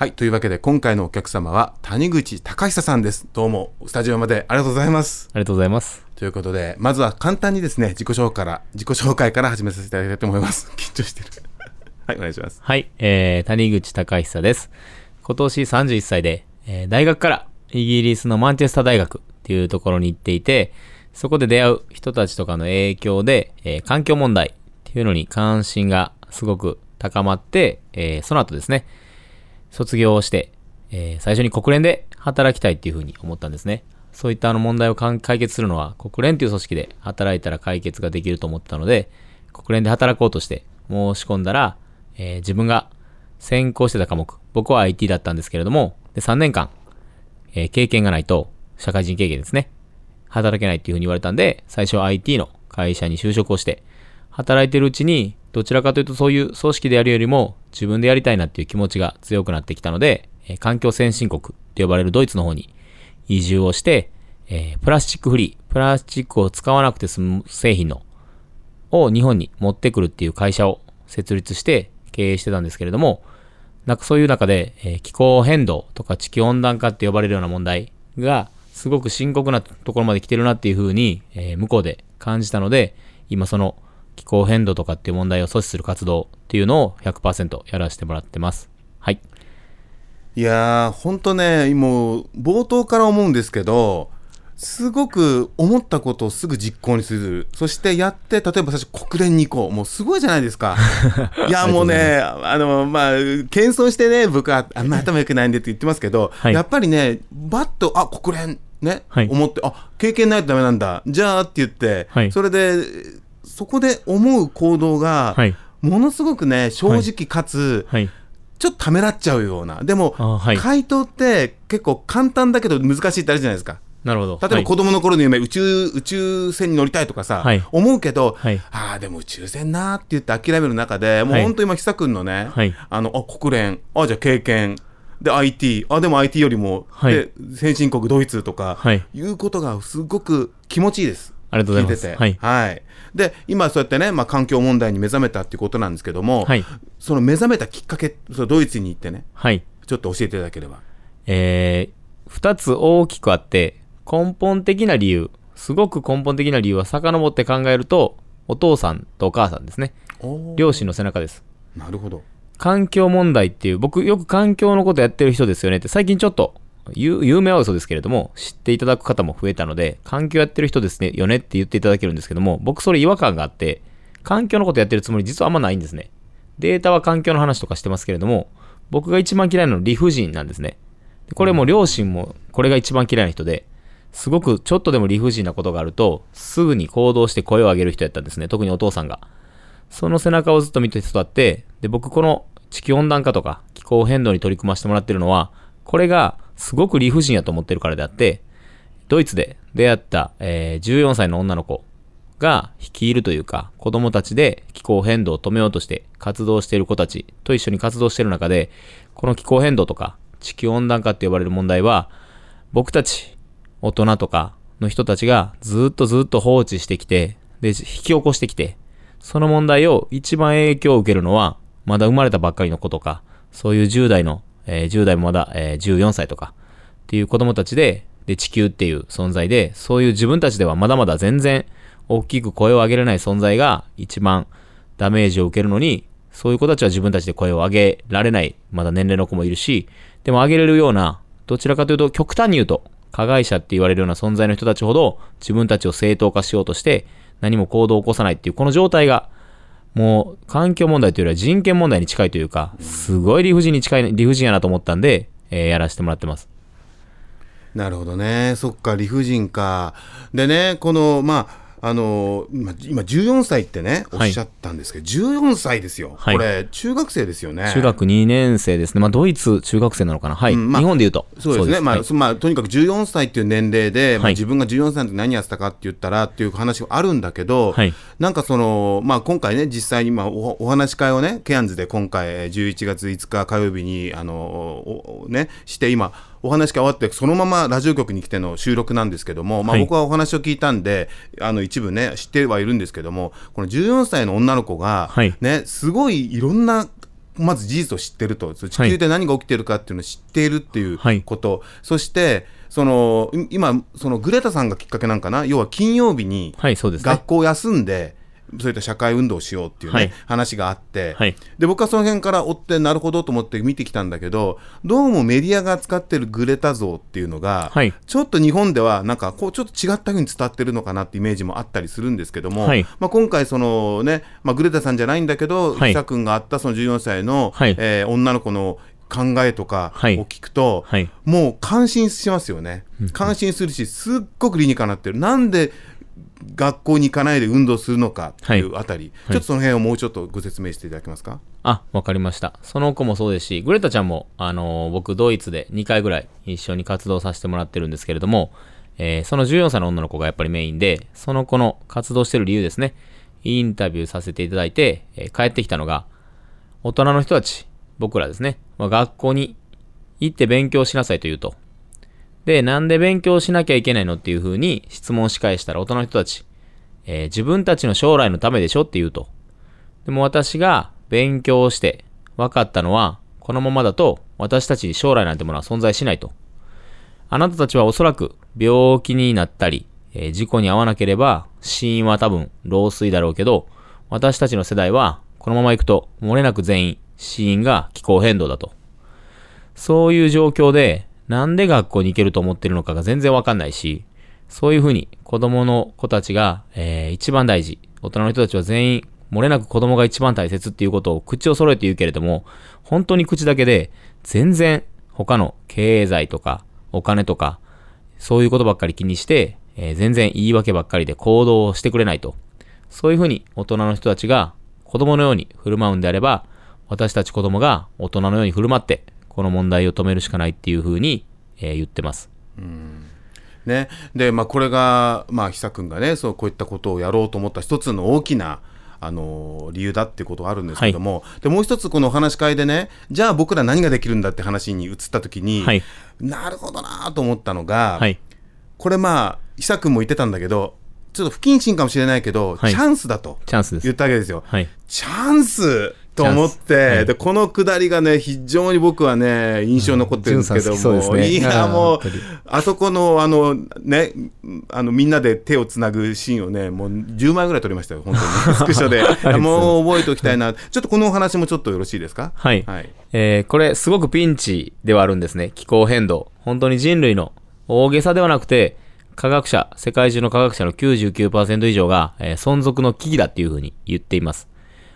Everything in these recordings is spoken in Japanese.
はい。というわけで、今回のお客様は、谷口隆久さんです。どうも、スタジオまでありがとうございます。ありがとうございます。ということで、まずは簡単にですね、自己紹介から、自己紹介から始めさせていただきたいと思います。緊張してる。はい、お願いします。はい、えー、谷口隆久です。今年31歳で、えー大学からイギリスのマンチェスター大学っていうところに行っていて、そこで出会う人たちとかの影響で、えー環境問題っていうのに関心がすごく高まって、えーその後ですね、卒業して、えー最初に国連で働きたいっていうふうに思ったんですね。そういったあの問題を解決するのは国連っていう組織で働いたら解決ができると思ったので、国連で働こうとして申し込んだら、えー自分が専攻してた科目、僕は IT だったんですけれども、で3年間、えー経験がないと、社会人経験ですね。働けないっていうふうに言われたんで、最初は IT の会社に就職をして、働いてるうちに、どちらかというとそういう組織でやるよりも、自分でやりたいなっていう気持ちが強くなってきたので、え環境先進国って呼ばれるドイツの方に移住をして、えープラスチックフリー、プラスチックを使わなくて済む製品のを日本に持ってくるっていう会社を設立して経営してたんですけれども、なんかそういう中で、えー気候変動とか地球温暖化って呼ばれるような問題がすごく深刻なところまで来てるなっていうふうに、えー向こうで感じたので、今その気候変動とかっていう問題を阻止する活動っていうのを100%やらせてもらってます。はい。いやー、ほんとね、もう、冒頭から思うんですけど、すごく思ったことをすぐ実行にする。そしてやって、例えば最初国連に行こう。もうすごいじゃないですか。いや、もうね、あの、まあ、謙遜してね、僕はあんま頭良くないんでって言ってますけど、はいやっぱりね、バッと、あ、国連、ね、はい思って、あ、経験ないとダメなんだ。じゃあって言って、はいそれで、そこで思う行動が、はい。ものすごくね、正直かつ、はい。ちょっとためらっちゃうような。でも、回答って結構簡単だけど難しいってあるじゃないですか。なるほど。例えば子供の頃の夢、宇宙、宇宙船に乗りたいとかさ、はい。思うけど、はい。ああ、でも宇宙船なーって言って諦める中で、もうはい本当今、久くんのね、はい。あの、あ、国連、あ、じゃあ経験、で、IT、あ、でも IT よりも、はい。で、先進国ドイツとか、はい。いうことがすごく気持ちいいです。ありがとうございますてて。はいはい。で、今そうやってね、まあ環境問題に目覚めたっていうことなんですけども、はいその目覚めたきっかけ、そのドイツに行ってね、はい。ちょっと教えていただければ。えー、二つ大きくあって、根本的な理由、すごく根本的な理由は遡って考えると、お父さんとお母さんですね。両親の背中です。なるほど。環境問題っていう、僕よく環境のことやってる人ですよねって、最近ちょっと、有有名は嘘ですけれども、知っていただく方も増えたので、環境やってる人ですね、よねって言っていただけるんですけども、僕それ違和感があって、環境のことやってるつもり実はあんまないんですね。データは環境の話とかしてますけれども、僕が一番嫌いなのは理不尽なんですね。でこれも両親もこれが一番嫌いな人で、すごくちょっとでも理不尽なことがあると、すぐに行動して声を上げる人やったんですね。特にお父さんが。その背中をずっと見て育って、で、僕この地球温暖化とか気候変動に取り組ませてもらってるのは、これがすごく理不尽やと思ってるからであって、ドイツで出会った、えー14歳の女の子が率いるというか、子供たちで気候変動を止めようとして活動している子たちと一緒に活動している中で、この気候変動とか地球温暖化って呼ばれる問題は、僕たち大人とかの人たちがずっとずっと放置してきて、で、引き起こしてきて、その問題を一番影響を受けるのは、まだ生まれたばっかりの子とか、そういう10代の、えー10代もまだ、えー14歳とか、っていう子供たちで、で、地球っていう存在で、そういう自分たちではまだまだ全然大きく声を上げれない存在が一番ダメージを受けるのに、そういう子たちは自分たちで声を上げられない、まだ年齢の子もいるし、でも上げれるような、どちらかというと極端に言うと、加害者って言われるような存在の人たちほど自分たちを正当化しようとして何も行動を起こさないっていうこの状態がもう環境問題というよりは人権問題に近いというかすごい理不尽に近い理不尽やなと思ったんで、えーやらせてもらってますなるほどね。そっか、理不尽か。でね、この、まあ、あの今、今14歳ってね、おっはいしゃったんですけど、14歳ですよ。はい。これ、中学生ですよね。中学2年生ですね。まあドイツ中学生なのかな？はい、うんまあ日本で言うと。そうですね、まあはい。そまあ、とにかく14歳っていう年齢で、まあ、はい。自分が14歳の時何やってたかって言ったらっていう話があるんだけど、はい。なんかその、まあ、今回ね、実際にまあおお話し会をね、ケアンズで今回、えー11月5日火曜日にあのね、して、今、お話が終わって、そのままラジオ局に来ての収録なんですけども、まあ、はい。僕はお話を聞いたんで、あの一部ね、知ってはいるんですけども、この14歳の女の子が、はい。ね、すごいいろんなまず事実を知ってると。地球で何が起きてるかっていうのを知っているっていうこと、はいそしてそのい今そのグレタさんがきっかけなんかな？要は金曜日にはい、そうですね。学。校を休んで、そういった社会運動をしようっていうね、はい。話があって、はい。で僕はその辺から追ってなるほどと思って見てきたんだけどどうもメディアが使ってるグレタ像っていうのが、はい。ちょっと日本ではなんかこうちょっと違ったふうに伝わってるのかなってイメージもあったりするんですけども、はい。まあ、今回そのね、まあ、グレタさんじゃないんだけど、はい。久君があったその14歳の、はい。えー女の子の考えとかをはい。聞くと、はい。もう感心しますよね。感心するし、すっごく理にかなってる。なんで学校に行かないで運動するのかっていうあたり、はいちょっとその辺をもうちょっとご説明していただけますか？あ、わかりました。その子もそうですし、グレタちゃんも、あのー僕、ドイツで2回ぐらい一緒に活動させてもらってるんですけれども、えーその14歳の女の子がやっぱりメインで、その子の活動してる理由ですね、インタビューさせていただいて、えー帰ってきたのが、大人の人たち、僕らですね、まあ、学校に行って勉強しなさいと言うと。で、なんで勉強しなきゃいけないのっていう風に質問し返したら大人の人たち、えー自分たちの将来のためでしょって言うと。でも私が勉強して分かったのは、このままだと私たちに将来なんてものは存在しないと。あなたたちはおそらく病気になったり、えー事故に遭わなければ死因は多分老衰だろうけど、私たちの世代はこのまま行くと漏れなく全員死因が気候変動だと。そういう状況でなんで学校に行けると思ってるのかが全然わかんないし、そういうふうに子供の子たちが、えー一番大事。大人の人たちは全員漏れなく子供が一番大切っていうことを口を揃えて言うけれども、本当に口だけで全然他の経済とかお金とかそういうことばっかり気にして、えー全然言い訳ばっかりで行動をしてくれないと。そういうふうに大人の人たちが子供のように振る舞うんであれば、私たち子供が大人のように振る舞って、この問題を止めるしかないっていうふうに、えー言ってます。ね、で、まあ、これが、まあ、久君がねそうこういったことをやろうと思った一つの大きなあの理由だっていうことがあるんですけども、でもう一つこのお話し会でねじゃあ僕ら何ができるんだって話に移った時に、はいなるほどなと思ったのが、はい。これまあ久君も言ってたんだけどちょっと不謹慎かもしれないけど、はいチャンスだとチャンス言。ったわけですよ。はい。チャンスと思って、でこのくだりがね非常に僕はね印象に残ってるんですけども、ね。いやもうあそこのあのねあのみんなで手をつなぐシーンをねもう10枚ぐらい撮りましたよ本当に。スクショで。もう覚えておきたいな。ちょっとこのお話もちょっとよろしいですか？はい。はい。えーこれすごくピンチではあるんですね。気候変動。本当に人類の大げさではなくて、科学者、世界中の科学者の99%以上が、えー存続の危機だっていうふうに言っています。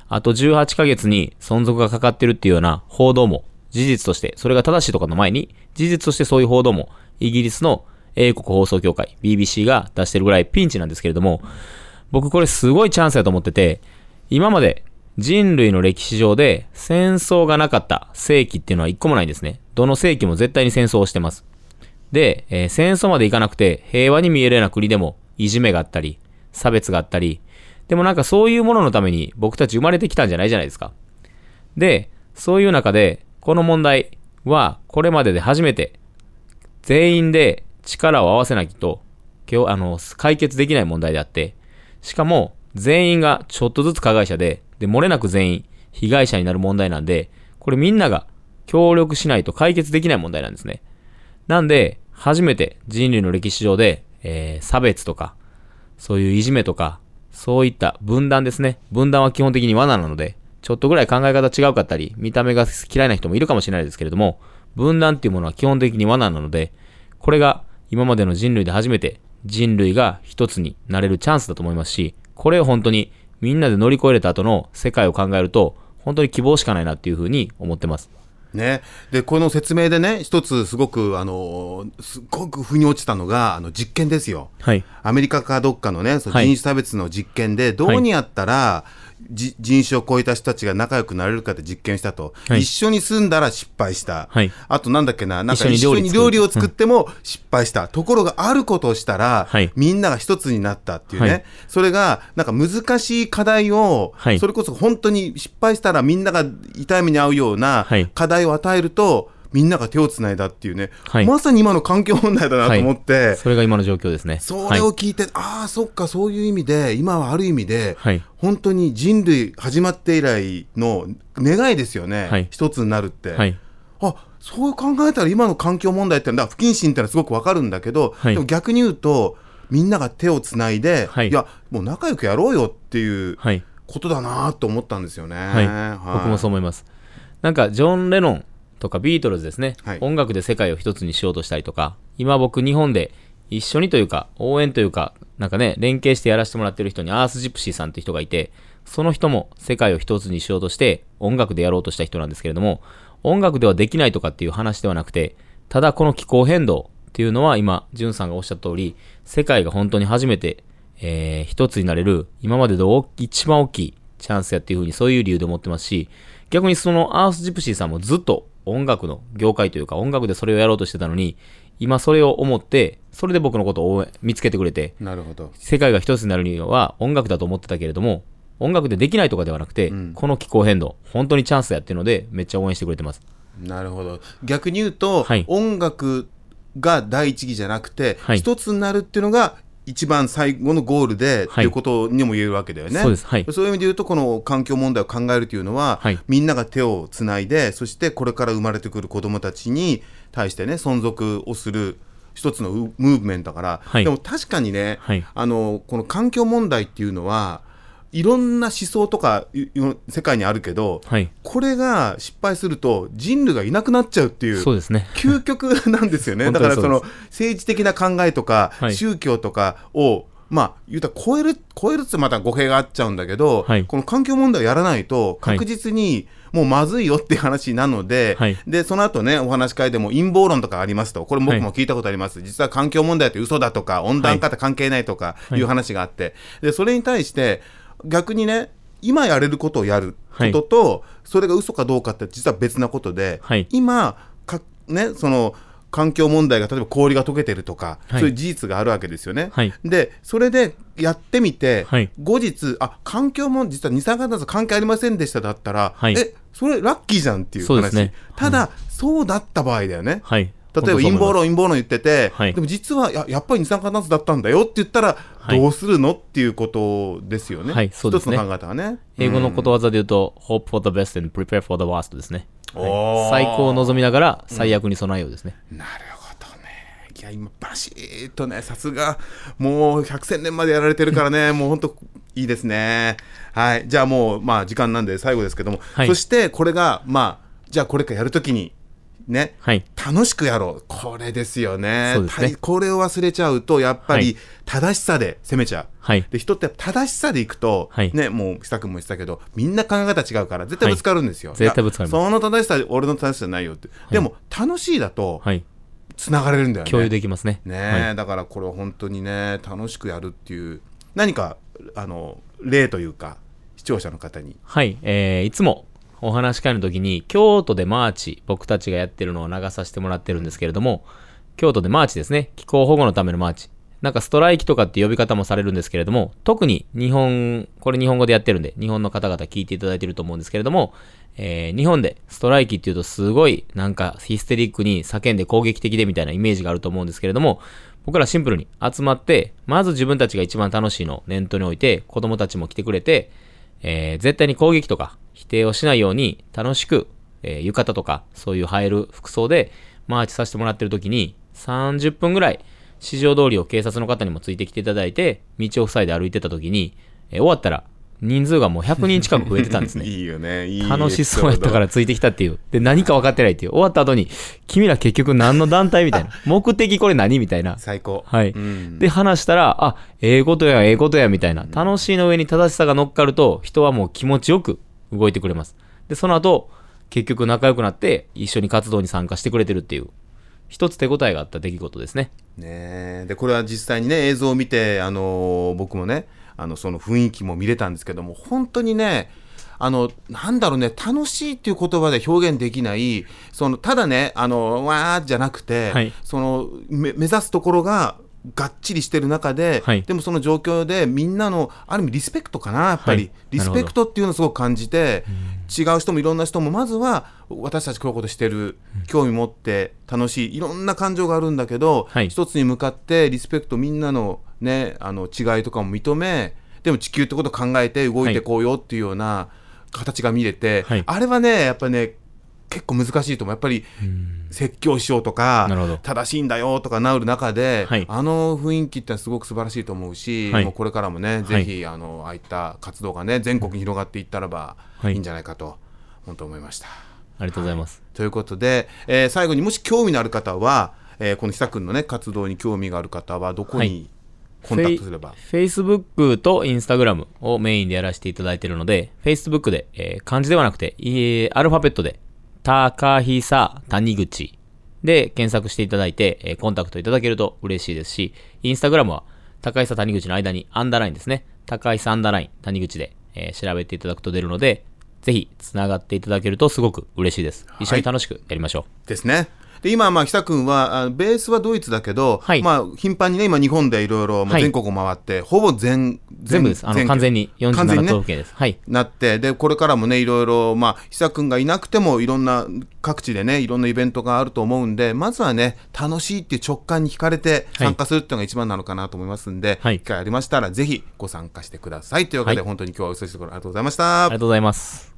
あと18ヶ月に存続がかかってるっていうような報道も事実として、それが正しいとかの前に、事実としてそういう報道もイギリスの英国放送協会、BBC が出してるぐらいピンチなんですけれども、僕これすごいチャンスだと思ってて、今まで人類の歴史上で戦争がなかった世紀っていうのは一個もないんですね。どの世紀も絶対に戦争をしてます。で、えー戦争までいかなくて平和に見えるような国でもいじめがあったり、差別があったり、でもなんかそういうもののために僕たち生まれてきたんじゃないじゃないですか。で、そういう中で、この問題はこれまでで初めて全員で力を合わせなきゃと、今日、あの、解決できない問題であって、しかも、全員がちょっとずつ加害者で、で、漏れなく全員被害者になる問題なんで、これみんなが協力しないと解決できない問題なんですね。なんで、初めて人類の歴史上で、えー差別とか、そういういじめとか、そういった分断ですね。分断は基本的に罠なので、ちょっとぐらい考え方違うかったり、見た目が嫌いな人もいるかもしれないですけれども、分断っていうものは基本的に罠なので、これが今までの人類で初めて人類が一つになれるチャンスだと思いますし、これを本当にみんなで乗り越えれた後の世界を考えると、本当に希望しかないなっていうふうに思ってます。ね、でこの説明でね一つすごくあのすっごく腑に落ちたのがあの実験ですよ。はい。アメリカかどっかのね、そのはい人種差別の実験で、どうにやったら、じ人種を超えた人たちが仲良くなれるかって実験したと、はい。一緒に住んだら失敗した、はい。あとなんだっけな、なんか一緒にに料理を作っても失敗した、ところがあることをしたら、はい。みんなが一つになったっていうね、はい。それがなんか難しい課題を、はい。それこそ本当に失敗したらみんなが痛い目に遭うようなはい。課題を与えると、みんなが手をつないだっていうね、はいまさに今の環境問題だなと思って、それが今の状況ですね。それを聞いて、ああそっかそういう意味で今はある意味で、はい本当に人類始まって以来の願いですよね、はい一つになるって。はい。あそう考えたら今の環境問題ってのは不謹慎ってのはすごくわかるんだけど、はいでも逆に言うとみんなが手をつないで、はいやもう仲良くやろうよっていうはい。ことだなと思ったんですよね。はい。僕もそう思います。なんか、ジョン・レノンとかビートルズですね、はい。音楽で世界を一つにしようとしたりとか、今僕日本で一緒にというか、応援というか、なんかね、連携してやらせてもらってる人にアースジプシーさんって人がいて、その人も世界を一つにしようとして音楽でやろうとした人なんですけれども、音楽ではできないとかっていう話ではなくて、ただこの気候変動っていうのは今、ジュンさんがおっしゃった通り、世界が本当に初めて、えー一つになれる、今までで大一番大きいチャンスやっていうふうにそういう理由で思ってますし、逆にそのアースジプシーさんもずっと音楽の業界というか音楽でそれをやろうとしてたのに、今それを思って、それで僕のことを見つけてくれて、なるほど。世界が一つになるには音楽だと思ってたけれども、音楽でできないとかではなくて、この気候変動、本当にチャンスやっていうので、めっちゃ応援してくれてます。なるほど。逆に言うと、はい音楽が第一義じゃなくて、はい一つになるっていうのが一番最後のゴールで、はい。いうことにも言えるわけだよね。そうです。はい。そういう意味で言うと、この環境問題を考えるというのは、はい。みんなが手をつないで、そしてこれから生まれてくる子どもたちに対してね、存続をする一つのムーブメントだから、はい。でも確かにね、はい。あのこの環境問題っていうのはいろんな思想とかいい世界にあるけど、はい。これが失敗すると人類がいなくなっちゃうっていうそうですね。究極 なんですよね。本だからその政治的な考えとか、はい。宗教とかをまあ言うたら超える超えるってまた語弊があっちゃうんだけど、はい。この環境問題をやらないとはい。確実にもうまずいよっていう話なので、はい。でその後ねお話し会でも陰謀論とかありますとこれ僕も聞いたことあります、実は環境問題って嘘だとか温暖化って関係ないとかいう話があって、でそれに対して逆にね今やれることをやることと、それが嘘かどうかって実は別なことで、はい。今かねその環境問題が例えば氷が溶けてるとか、はい。そういう事実があるわけですよね。はい。でそれでやってみて、はい。後日あ環境も実は二酸化炭素関係ありませんでしただったら、はい。えそれラッキーじゃんっていう話。ね。ただ、そうだった場合だよね。はい。例えば陰謀論陰謀論言ってて、はいでも実はややっぱり二酸化炭素だったんだよって言ったらはいどうするのっていうことですよね。はいそうですね一つの考え方がね。英語のことわざで言うと、hope for the best and prepare for the worst ですね。おー最高を望みながら最悪に備えようですね。なるほどね。いや、今、バシッとね、さすが、もう百戦錬までやられてるからね、もう本当、いいですね。はい。じゃあもう、まあ、時間なんで最後ですけども、はいそして、これが、まあ、じゃあこれからやるときに、ね、はい。楽しくやろう。これですよね。ねたこれを忘れちゃうと、やっぱりはい、正しさで攻めちゃう。はい。で人って正しさでいくと、はいね、もう久くんも言ってたけどみんな考え方違うから絶対ぶつかるんですよ、はい絶対ぶつかりますいやその正しさ俺の正しさじゃないよって、でも楽しいだとはい。つながれるんだよね共有できますね。ねはいだからこれは本当にね楽しくやるっていう何かあの例というか視聴者の方にはい、えーいつもお話し会の時に京都でマーチ僕たちがやってるのを流させてもらってるんですけれども京都でマーチですね。気候保護のためのマーチ。なんかストライキとかって呼び方もされるんですけれども特に日本これ日本語でやってるんで日本の方々聞いていただいてると思うんですけれども、えー日本でストライキっていうとすごいなんかヒステリックに叫んで攻撃的でみたいなイメージがあると思うんですけれども僕らシンプルに集まってまず自分たちが一番楽しいのを念頭に置いて子供たちも来てくれてえー絶対に攻撃とか否定をしないように楽しく、えー浴衣とかそういう映える服装でマーチさせてもらってる時に30分ぐらい市場通りを警察の方にもついてきていただいて道を塞いで歩いてた時に、えー終わったら人数がもう100人近く増えてたんですね。いいよねいい楽しそうやったからついてきたっていう。で、何か分かってないっていう。終わった後に、君ら結局何の団体みたいな。目的これ何みたいな。最高はい。うんで、話したら、あ、ええことや、ええことや、みたいな。楽しいの上に正しさが乗っかると、人はもう気持ちよく動いてくれます。で、その後、結局仲良くなって、一緒に活動に参加してくれてるっていう、一つ手応えがあった出来事ですね。ねえでこれは実際にね映像を見て、あのー僕もねあのその雰囲気も見れたんですけども本当にねあのなんだろうね楽しいっていう言葉で表現できないそのただねあのわーじゃなくて、はいそのめ目指すところががっちりしてる中で、はい。でもその状況でみんなのある意味リスペクトかなやっぱり、はい。リスペクトっていうのをすごく感じて違う人もいろんな人もまずは私たちこういうことしてる興味持って楽しいいろんな感情があるんだけど、はい。一つに向かってリスペクトみんなの,、ね、あの違いとかも認めでも地球ってことを考えて動いてこうよっていうような形が見れて、はい。あれはねやっぱりね結構難しいと思う。やっぱり説教しようとか正しいんだよとかなる中で、はい。あの雰囲気ってすごく素晴らしいと思うし、はい。もうこれからもね、ぜひあのああいった活動がね全国に広がっていったらばはい。いいんじゃないかと、本当思いました。ありがとうございます。ということで、えー最後にもし興味のある方は、えーこの久くんのね活動に興味がある方はどこはい。にコンタクトすれば、フェイスブックとインスタグラムをメインでやらせていただいているので、フェイスブックで、えー漢字ではなくて、えーアルファベットで、高久谷口で検索していただいて、えーコンタクトいただけると嬉しいですし、インスタグラムは高久谷口の間にアンダーラインですね。高久アンダーライン谷口で、えー調べていただくと出るので、ぜひ繋がっていただけるとすごく嬉しいです。一緒に楽しくやりましょう。ですね。で今、まあ、久くんはあベースはドイツだけど、はい。まあ、頻繁にね今日本でいろいろはい。全国を回って、ほぼ全全部です。あの、完全に47完全にね。都府県です。はい。なってでこれからもねいろいろまあ久くんがいなくてもいろんな各地でねいろんなイベントがあると思うんでまずはね楽しいっていう直感に惹かれてはい。参加するっていうのが一番なのかなと思いますんで、はい。機会ありましたらぜひご参加してください。というわけで、はい。本当に今日はお忙しいところありがとうございました。ありがとうございます。